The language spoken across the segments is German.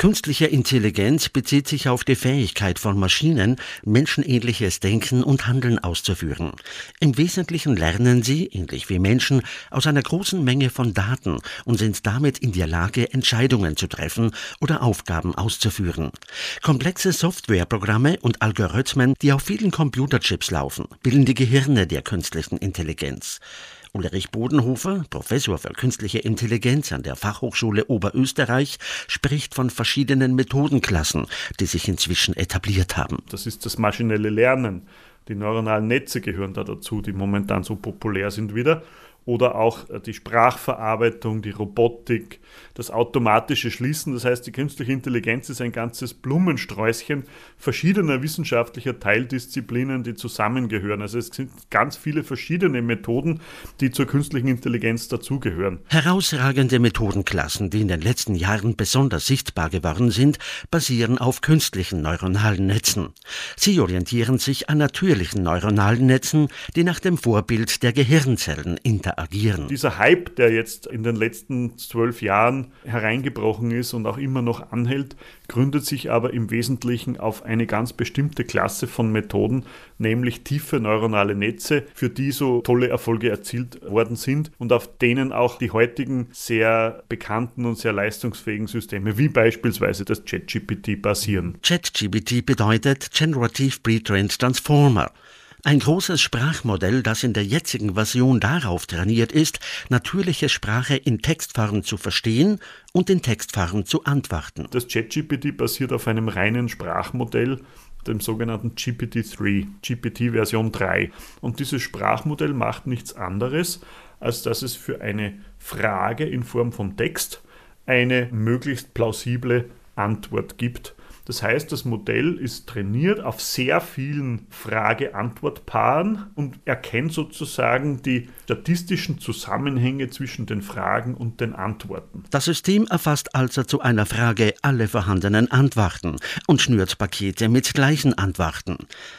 Künstliche Intelligenz bezieht sich auf die Fähigkeit von Maschinen, menschenähnliches Denken und Handeln auszuführen. Im Wesentlichen lernen sie, ähnlich wie Menschen, aus einer großen Menge von Daten und sind damit in der Lage, Entscheidungen zu treffen oder Aufgaben auszuführen. Komplexe Softwareprogramme und Algorithmen, die auf vielen Computerchips laufen, bilden die Gehirne der künstlichen Intelligenz. Ulrich Bodenhofer, Professor für künstliche Intelligenz an der Fachhochschule Oberösterreich, spricht von verschiedenen Methodenklassen, die sich inzwischen etabliert haben. Das ist das maschinelle Lernen. Die neuronalen Netze gehören da dazu, die momentan so populär sind wieder oder auch äh, die Sprachverarbeitung, die Robotik, das automatische Schließen. Das heißt, die künstliche Intelligenz ist ein ganzes Blumensträußchen verschiedener wissenschaftlicher Teildisziplinen, die zusammengehören. Also es sind ganz viele verschiedene Methoden, die zur künstlichen Intelligenz dazugehören. Herausragende Methodenklassen, die in den letzten Jahren besonders sichtbar geworden sind, basieren auf künstlichen neuronalen Netzen. Sie orientieren sich an natürlichen neuronalen Netzen, die nach dem Vorbild der Gehirnzellen interagieren interagieren. Dieser Hype, der jetzt in den letzten zwölf Jahren hereingebrochen ist und auch immer noch anhält, gründet sich aber im Wesentlichen auf eine ganz bestimmte Klasse von Methoden, nämlich tiefe neuronale Netze, für die so tolle Erfolge erzielt worden sind und auf denen auch die heutigen sehr bekannten und sehr leistungsfähigen Systeme wie beispielsweise das ChatGPT basieren. ChatGPT bedeutet Generative Pre-Trained Transformer. Ein großes Sprachmodell, das in der jetzigen Version darauf trainiert ist, natürliche Sprache in Textform zu verstehen und in Textform zu antworten. Das ChatGPT basiert auf einem reinen Sprachmodell, dem sogenannten GPT-3, GPT Version 3. Und dieses Sprachmodell macht nichts anderes, als dass es für eine Frage in Form von Text eine möglichst plausible Antwort gibt das heißt, das Modell ist trainiert auf sehr vielen Frage-Antwort-Paaren und erkennt sozusagen die statistischen Zusammenhänge zwischen den Fragen und den Antworten. Das System erfasst also zu einer Frage alle vorhandenen Antworten und schnürt Pakete mit gleichen Antworten.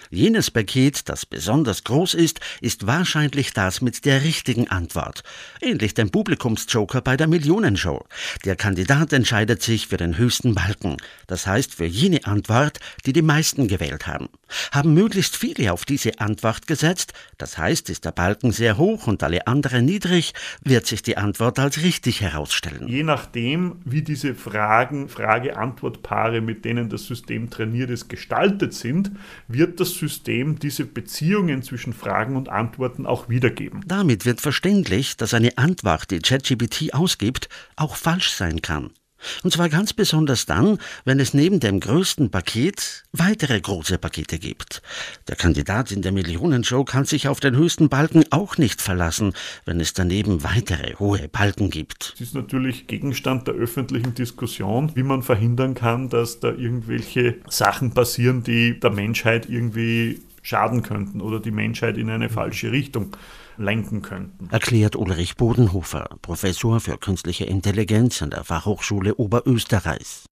Jenes Paket, das besonders groß ist, ist wahrscheinlich das mit der richtigen Antwort. Ähnlich dem Publikumsjoker bei der Millionenshow. Der Kandidat entscheidet sich für den höchsten Balken. Das heißt für jene Antwort, die die meisten gewählt haben. Haben möglichst viele auf diese Antwort gesetzt, das heißt, ist der Balken sehr hoch und alle anderen niedrig, wird sich die Antwort als richtig herausstellen. Je nachdem, wie diese Fragen, Frage-Antwort-Paare, mit denen das System trainiert ist, gestaltet sind, wird das System diese Beziehungen zwischen Fragen und Antworten auch wiedergeben. Damit wird verständlich, dass eine Antwort, die ChatGPT ausgibt, auch falsch sein kann. Und zwar ganz besonders dann, wenn es neben dem größten Paket weitere große Pakete gibt. Der Kandidat in der Millionenshow kann sich auf den höchsten Balken auch nicht verlassen, wenn es daneben weitere hohe Balken gibt. Es ist natürlich Gegenstand der öffentlichen Diskussion, wie man verhindern kann, dass da irgendwelche Sachen passieren, die der Menschheit irgendwie schaden könnten oder die Menschheit in eine falsche Richtung lenken könnten. Erklärt Ulrich Bodenhofer, Professor für künstliche Intelligenz an der Fachhochschule Oberösterreichs.